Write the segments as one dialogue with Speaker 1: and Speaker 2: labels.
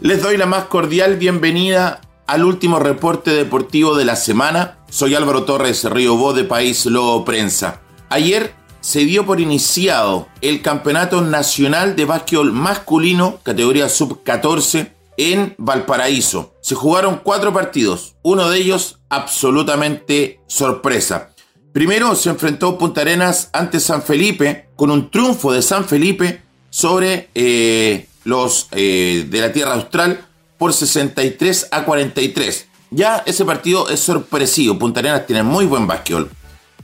Speaker 1: Les doy la más cordial bienvenida al último reporte deportivo de la semana. Soy Álvaro Torres, Río Bo de País Lobo Prensa. Ayer se dio por iniciado el Campeonato Nacional de Básquetbol Masculino, categoría sub-14, en Valparaíso. Se jugaron cuatro partidos, uno de ellos absolutamente sorpresa. Primero se enfrentó Punta Arenas ante San Felipe, con un triunfo de San Felipe sobre eh, los eh, de la Tierra Austral por 63 a 43. Ya ese partido es sorpresivo. Punta Arenas tiene muy buen básquetbol.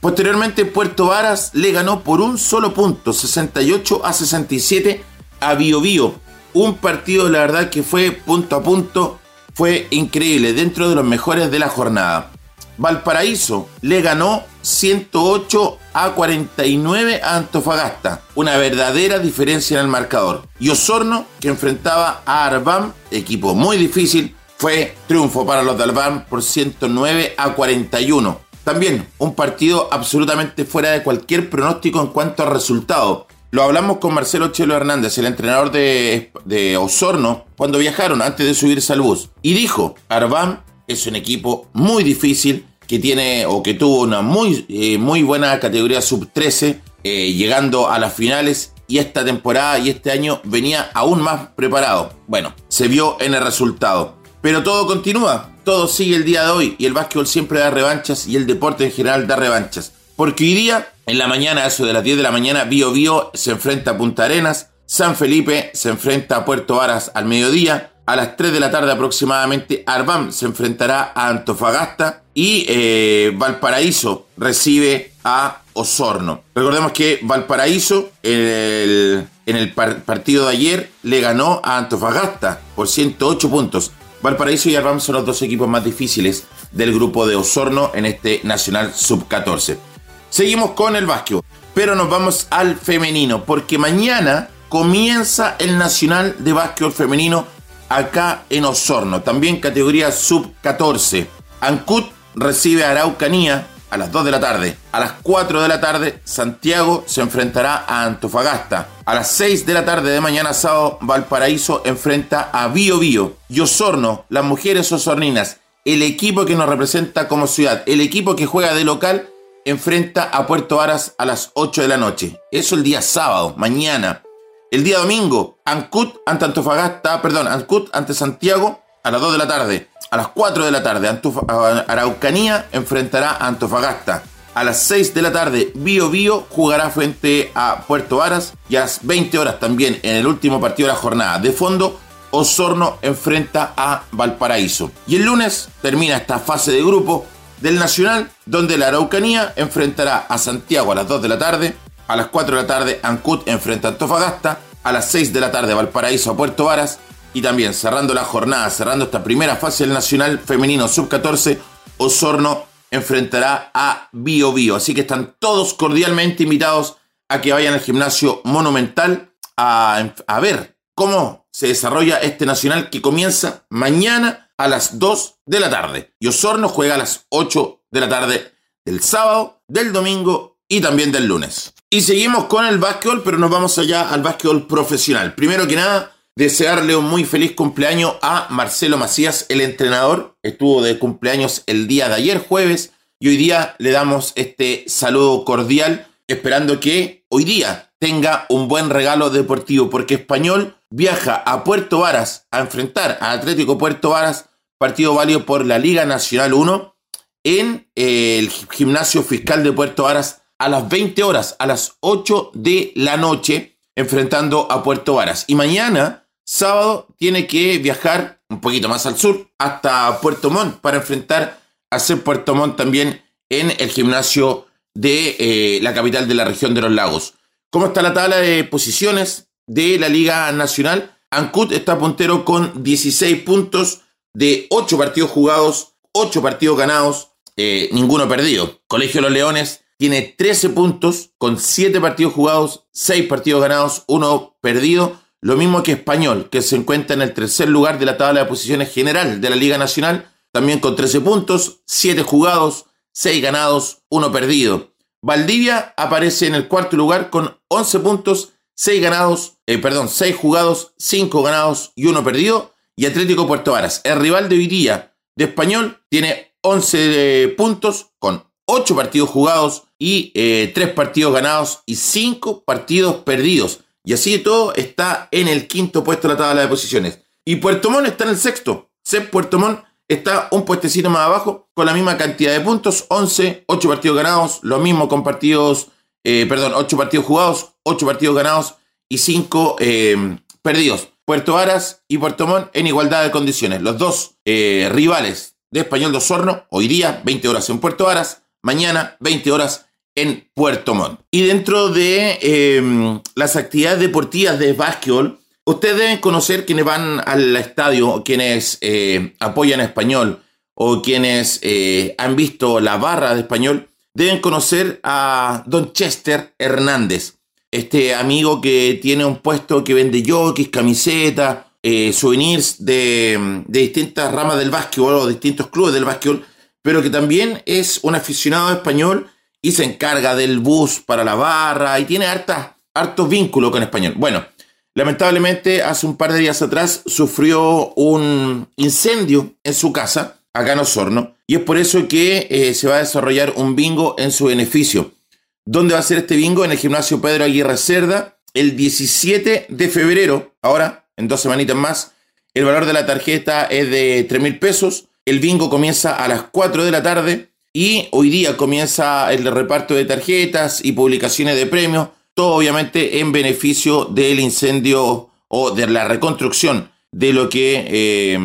Speaker 1: Posteriormente, Puerto Varas le ganó por un solo punto, 68 a 67 a Bio Bio. Un partido, la verdad, que fue punto a punto, fue increíble, dentro de los mejores de la jornada. Valparaíso le ganó 108 a 49 a Antofagasta, una verdadera diferencia en el marcador. Y Osorno, que enfrentaba a Arbam, equipo muy difícil, fue triunfo para los de Arbam por 109 a 41. También un partido absolutamente fuera de cualquier pronóstico en cuanto a resultado. Lo hablamos con Marcelo Chelo Hernández, el entrenador de, Osorno, cuando viajaron antes de subirse al bus. Y dijo, Arbam es un equipo muy difícil, que tiene o que tuvo una muy, eh, muy buena categoría sub-13, eh, llegando a las finales y esta temporada y este año venía aún más preparado. Bueno, se vio en el resultado. Pero todo continúa, todo sigue el día de hoy y el básquetbol siempre da revanchas y el deporte en general da revanchas. Porque hoy día, en la mañana, eso de las 10 de la mañana, Bio Bio se enfrenta a Punta Arenas, San Felipe se enfrenta a Puerto Varas al mediodía, a las 3 de la tarde aproximadamente, Arbam se enfrentará a Antofagasta y eh, Valparaíso recibe a Osorno. Recordemos que Valparaíso en el, partido de ayer le ganó a Antofagasta por 108 puntos. Valparaíso y Arbam son los dos equipos más difíciles del grupo de Osorno en este Nacional Sub-14. Seguimos con el básquet, pero nos vamos al femenino, porque mañana comienza el Nacional de Básquetbol Femenino acá en Osorno, también categoría sub-14. Ancut recibe a Araucanía a las 2 de la tarde. A las 4 de la tarde, Santiago se enfrentará a Antofagasta. A las 6 de la tarde de mañana sábado, Valparaíso enfrenta a Bio Bio. Y Osorno, las mujeres osorninas, el equipo que nos representa como ciudad, el equipo que juega de local, enfrenta a Puerto Varas a las 8 de la noche. Eso el día sábado, mañana. El día domingo, Ancut ante Antofagasta, perdón, Ancut ante Santiago a las 2 de la tarde. A las 4 de la tarde, Araucanía enfrentará a Antofagasta. A las 6 de la tarde, Bio Bio jugará frente a Puerto Varas. Y a las 20 horas también, en el último partido de la jornada. De fondo, Osorno enfrenta a Valparaíso. Y el lunes termina esta fase de grupo del Nacional, donde la Araucanía enfrentará a Santiago a las 2 de la tarde. A las 4 de la tarde, Ancut enfrenta a Antofagasta. A las 6 de la tarde, Valparaíso a Puerto Varas. Y también cerrando la jornada, cerrando esta primera fase del Nacional Femenino Sub-14, Osorno enfrentará a Bio Bio. Así que están todos cordialmente invitados a que vayan al gimnasio Monumental a, a ver cómo se desarrolla este Nacional que comienza mañana a las 2 de la tarde. Y Osorno juega a las 8 de la tarde del sábado, del domingo y también del lunes. Y seguimos con el básquetbol, pero nos vamos allá al básquetbol profesional. Primero que nada, desearle un muy feliz cumpleaños a Marcelo Macías, el entrenador. Estuvo de cumpleaños el día de ayer, jueves, y hoy día le damos este saludo cordial, esperando que hoy día tenga un buen regalo deportivo, porque Español viaja a Puerto Varas a enfrentar a Atlético Puerto Varas, partido válido por la Liga Nacional 1, en el gimnasio fiscal de Puerto Varas a las 20 horas, a las 8 de la noche, enfrentando a Puerto Varas. Y mañana, sábado, tiene que viajar un poquito más al sur, hasta Puerto Montt, para enfrentar a ser Puerto Montt también en el gimnasio de eh, la capital de la región de los lagos. ¿Cómo está la tabla de posiciones de la Liga Nacional? Ancut está puntero con 16 puntos de 8 partidos jugados, 8 partidos ganados, eh, ninguno perdido. Colegio los Leones tiene 13 puntos con 7 partidos jugados, 6 partidos ganados, 1 perdido. Lo mismo que Español, que se encuentra en el tercer lugar de la tabla de posiciones general de la Liga Nacional, también con 13 puntos, 7 jugados, 6 ganados, 1 perdido. Valdivia aparece en el cuarto lugar con 11 puntos, 6 ganados, eh, perdón, 6 jugados, 5 ganados y 1 perdido. y Atlético Puerto Varas. El rival de hoy día de Español tiene 11 puntos con 8 partidos jugados y 3 eh, partidos ganados y 5 partidos perdidos. Y así de todo está en el quinto puesto de la tabla de posiciones. Y Puerto Montt está en el sexto. Sep Puerto Montt está un puestecito más abajo con la misma cantidad de puntos, 11, 8 partidos ganados, lo mismo con partidos, eh, perdón, 8 partidos jugados, 8 partidos ganados y 5 eh, perdidos. Puerto Varas y Puerto Montt en igualdad de condiciones. Los dos rivales de Español de Osorno, hoy día 20 horas en Puerto Varas, mañana 20 horas en Puerto Montt. Y dentro de em, las actividades deportivas de básquetbol, ustedes deben conocer quienes van al estadio, quienes eh, apoyan a español o quienes eh, han visto la barra de español, deben conocer a Don Chester Hernández, este amigo que tiene un puesto que vende jockeys, camisetas, eh, souvenirs de, de distintas ramas del básquetbol o distintos clubes del básquetbol pero que también es un aficionado español y se encarga del bus para la barra y tiene harta, hartos vínculos con español. Bueno, lamentablemente hace un par de días atrás sufrió un incendio en su casa, acá en Osorno, y es por eso que eh, se va a desarrollar un bingo en su beneficio. ¿Dónde va a ser este bingo? En el gimnasio Pedro Aguirre Cerda, el 17 de febrero, ahora, en dos semanitas más. El valor de la tarjeta es de 3 mil pesos. El bingo comienza a las 4 de la tarde y hoy día comienza el reparto de tarjetas y publicaciones de premios, todo obviamente en beneficio del incendio o de la reconstrucción de lo que eh,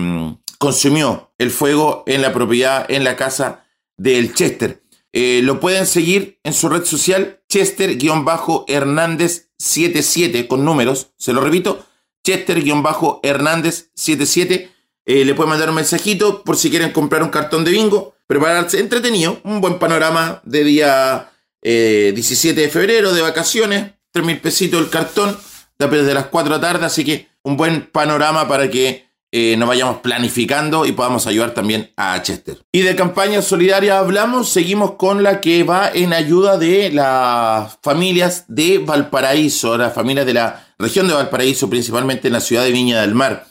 Speaker 1: consumió el fuego en la propiedad, en la casa del Chester. Eh, lo pueden seguir en su red social, Chester-Hernández77 con números, se lo repito, Chester-Hernández77 eh, le pueden mandar un mensajito por si quieren comprar un cartón de bingo, prepararse entretenido, un buen panorama de día 17 eh, de febrero, de vacaciones, 3 mil pesitos el cartón, desde las 4 de la tarde, así que un buen panorama para que eh, nos vayamos planificando y podamos ayudar también a Chester. Y de campaña solidaria hablamos, seguimos con la que va en ayuda de las familias de Valparaíso, las familias de la región de Valparaíso, principalmente en la ciudad de Viña del Mar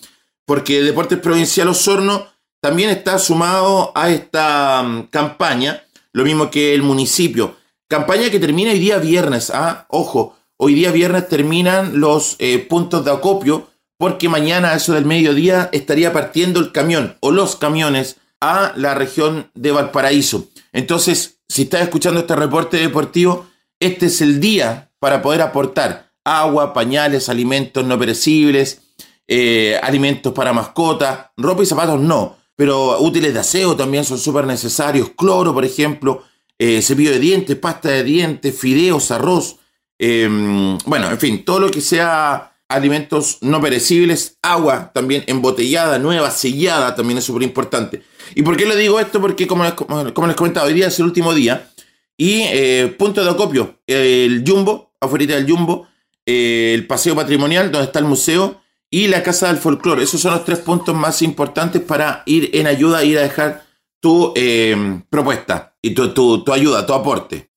Speaker 1: porque Deportes Provincial Osorno también está sumado a esta mm, campaña, lo mismo que el municipio. Campaña que termina hoy día viernes, ¿ah? Ojo, hoy día viernes terminan los eh, puntos de acopio, porque mañana a eso del mediodía estaría partiendo el camión o los camiones a la región de Valparaíso. Entonces, si estás escuchando este reporte deportivo, este es el día para poder aportar agua, pañales, alimentos no perecibles, eh, alimentos para mascotas, ropa y zapatos no, pero útiles de aseo también son súper necesarios, cloro, por ejemplo, eh, cepillo de dientes, pasta de dientes, fideos, arroz, em, bueno, en fin, todo lo que sea alimentos no perecibles, agua también embotellada, nueva, sellada, también es súper importante. ¿Y por qué le digo esto? Porque como les, como les comentaba, hoy día es el último día y eh, punto de acopio, el Jumbo, afuera del Jumbo, el paseo patrimonial donde está el museo y la Casa del Folclore. Esos son los tres puntos más importantes para ir en ayuda, ir a dejar tu eh, propuesta y tu, tu, ayuda, tu aporte.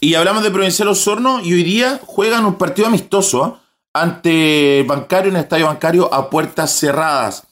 Speaker 1: Y hablamos de Provincial Osorno y hoy día juegan un partido amistoso ¿ah? ante Bancario en el Estadio Bancario a puertas cerradas.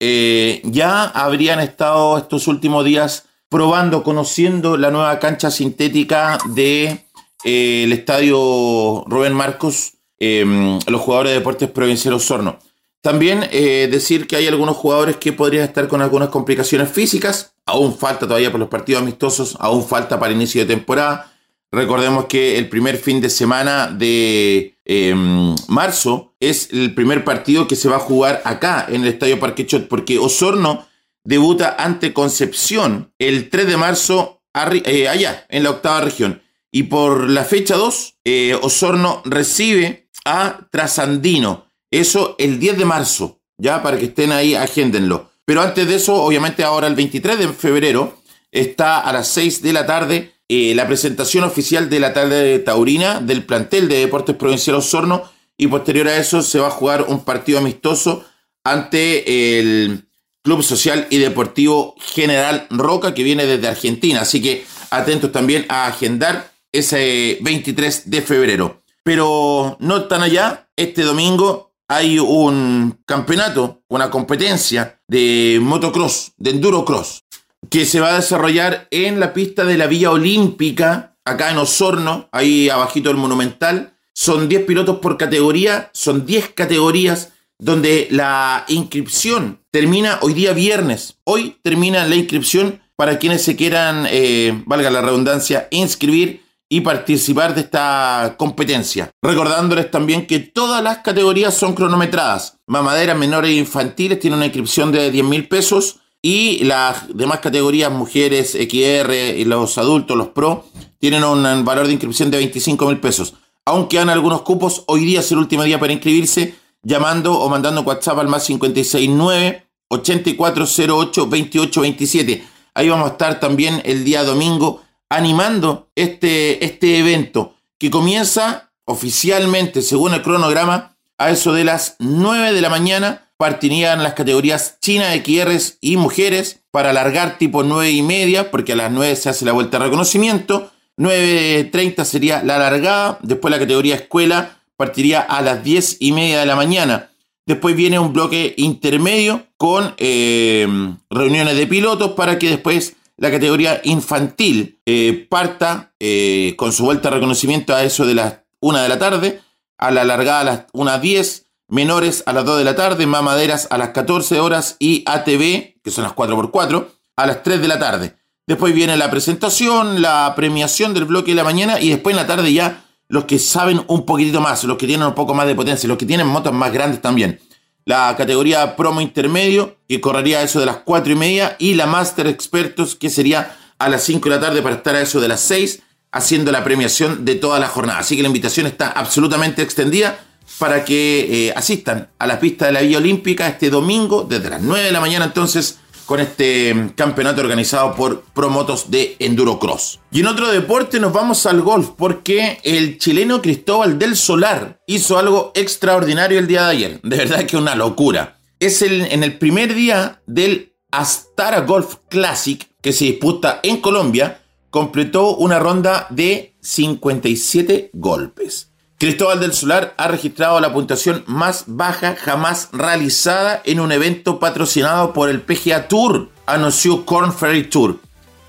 Speaker 1: Eh, ya habrían estado estos últimos días probando, conociendo la nueva cancha sintética del de, eh, Estadio Rubén Marcos, los jugadores de Deportes Provincial Osorno. También eh, decir que hay algunos jugadores que podrían estar con algunas complicaciones físicas. Aún falta todavía por los partidos amistosos, aún falta para inicio de temporada. Recordemos que el primer fin de semana de em, marzo es el primer partido que se va a jugar acá en el Estadio Parquechot, porque Osorno debuta ante Concepción el 3 de marzo eh, allá, en la octava región. Y por la fecha 2, eh, Osorno recibe a Trasandino. Eso el 10 de marzo, ya para que estén ahí, agéndenlo. Pero antes de eso, obviamente ahora el 23 de febrero está a las 6 de la tarde eh, la presentación oficial de la tarde taurina del plantel de Deportes Provincial Osorno y posterior a eso se va a jugar un partido amistoso ante el Club Social y Deportivo General Roca que viene desde Argentina. Así que atentos también a agendar ese 23 de febrero. Pero no tan allá, este domingo hay un campeonato, una competencia de motocross, de endurocross, que se va a desarrollar en la pista de la Villa Olímpica, acá en Osorno, ahí abajito del Monumental. Son 10 pilotos por categoría, son 10 categorías donde la inscripción termina hoy día viernes. Hoy termina la inscripción para quienes se quieran, eh, valga la redundancia, inscribir y participar de esta competencia. Recordándoles también que todas las categorías son cronometradas. Mamaderas menores e infantiles tienen una inscripción de 10 mil pesos y las demás categorías, mujeres, XR los adultos, los pro, tienen un valor de inscripción de 25 mil pesos. Aunque han algunos cupos, hoy día es el último día para inscribirse llamando o mandando WhatsApp al más 569 8408 2827. Ahí vamos a estar también el día domingo animando este, este evento que comienza oficialmente, según el cronograma, a eso de las 9 de la mañana. Partirían las categorías China, XR y mujeres para alargar tipo 9 y media, porque a las 9 se hace la vuelta de reconocimiento. 9.30 sería la largada. Después la categoría escuela partiría a las 10 y media de la mañana. Después viene un bloque intermedio con eh, reuniones de pilotos para que después la categoría infantil eh, parta eh, con su vuelta de reconocimiento a eso de las 1 de la tarde, a la largada a las 1.10, menores a las 2 de la tarde, mamaderas a las 14 horas y ATV, que son las 4x4, a las 3 de la tarde. Después viene la presentación, la premiación del bloque de la mañana y después en la tarde ya los que saben un poquitito más, los que tienen un poco más de potencia, los que tienen motos más grandes también la categoría promo intermedio, que correría a eso de las 4 y media, y la Master Expertos, que sería a las 5 de la tarde para estar a eso de las 6, haciendo la premiación de toda la jornada. Así que la invitación está absolutamente extendida para que eh, asistan a la pista de la Villa Olímpica este domingo, desde las 9 de la mañana entonces, con este mm, campeonato organizado por Promotos de Endurocross. Y en otro deporte nos vamos al golf porque el chileno Cristóbal del Solar hizo algo extraordinario el día de ayer. De verdad que una locura. Es el, en el primer día del Astara Golf Classic que se disputa en Colombia, completó una ronda de 57 golpes. Cristóbal del Solar ha registrado la puntuación más baja jamás realizada en un evento patrocinado por el PGA Tour, anunció Corn Ferry Tour.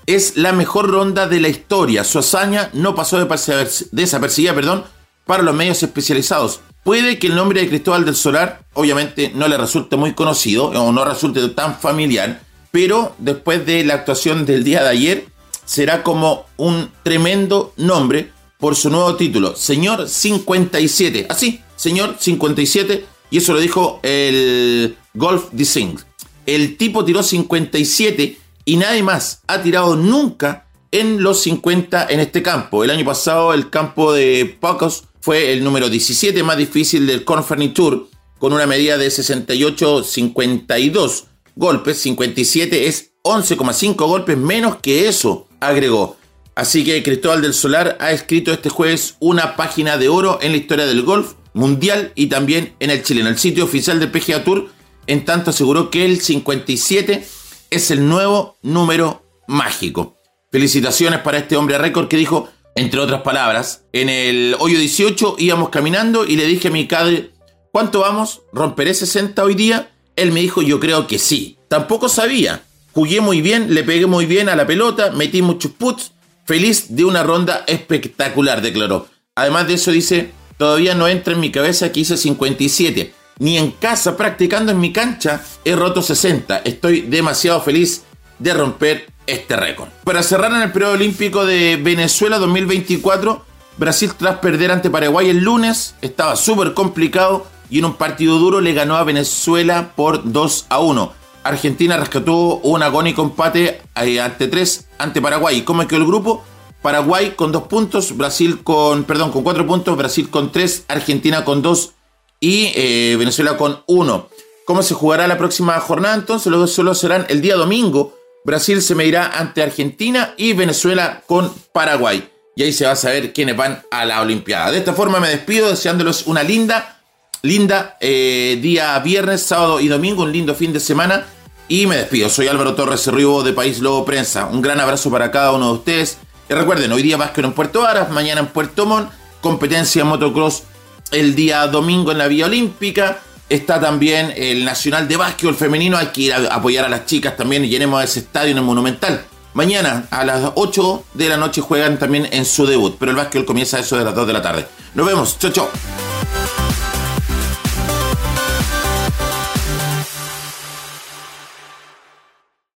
Speaker 1: Es la mejor ronda de la historia. Su hazaña no pasó de desapercibida para los medios especializados. Puede que el nombre de Cristóbal del Solar obviamente no le resulte muy conocido o no resulte tan familiar, pero después de la actuación del día de ayer será como un tremendo nombre por su nuevo título, Señor 57. Así, Señor 57. Y eso lo dijo el Golf Design. El tipo tiró 57 y nadie más ha tirado nunca en los 50 en este campo. El año pasado el campo de Pocos fue el número 17 más difícil del Conference Tour con una medida de 68-52 golpes. 57 es 11,5 golpes menos que eso, agregó. Así que Cristóbal del Solar ha escrito este jueves una página de oro en la historia del golf mundial y también en el Chile, en el sitio oficial del PGA Tour. En tanto aseguró que el 57 es el nuevo número mágico. Felicitaciones para este hombre récord que dijo, entre otras palabras, en el hoyo 18 íbamos caminando y le dije a mi padre, ¿cuánto vamos? ¿Romperé 60 hoy día? Él me dijo, yo creo que sí. Tampoco sabía. Jugué muy bien, le pegué muy bien a la pelota, metí muchos puts Feliz de una ronda espectacular, declaró. Además de eso dice, todavía no entra en mi cabeza que hice 57. Ni en casa, practicando en mi cancha, he roto 60. Estoy demasiado feliz de romper este récord. Para cerrar en el periodo olímpico de Venezuela 2024, Brasil tras perder ante Paraguay el lunes, estaba súper complicado y en un partido duro le ganó a Venezuela por 2 a 1. Argentina rescató un agónico empate eh, ante tres ante Paraguay. ¿Cómo quedó el grupo? Paraguay con dos puntos, Brasil con, perdón, con cuatro puntos, Brasil con tres, Argentina con dos y eh, Venezuela con uno. ¿Cómo se jugará la próxima jornada? Entonces, los dos solo serán el día domingo. Brasil se medirá ante Argentina y Venezuela con Paraguay. Y ahí se va a saber quiénes van a la Olimpiada. De esta forma me despido deseándoles una linda, linda eh, día viernes, sábado y domingo, un lindo fin de semana y me despido. Soy Álvaro Torres Cerribo de País Lobo Prensa. Un gran abrazo para cada uno de ustedes. Y recuerden, hoy día básquet en Puerto Varas, mañana en Puerto Montt, competencia motocross el día domingo en la Vía Olímpica. está también el Nacional de Básquetbol Femenino. Hay que ir a apoyar a las chicas también y llenemos ese estadio en el Monumental. Mañana a las 8 de la noche juegan también en su debut, pero el básquetbol comienza eso de las 2 de la tarde. Nos vemos, chao, chao.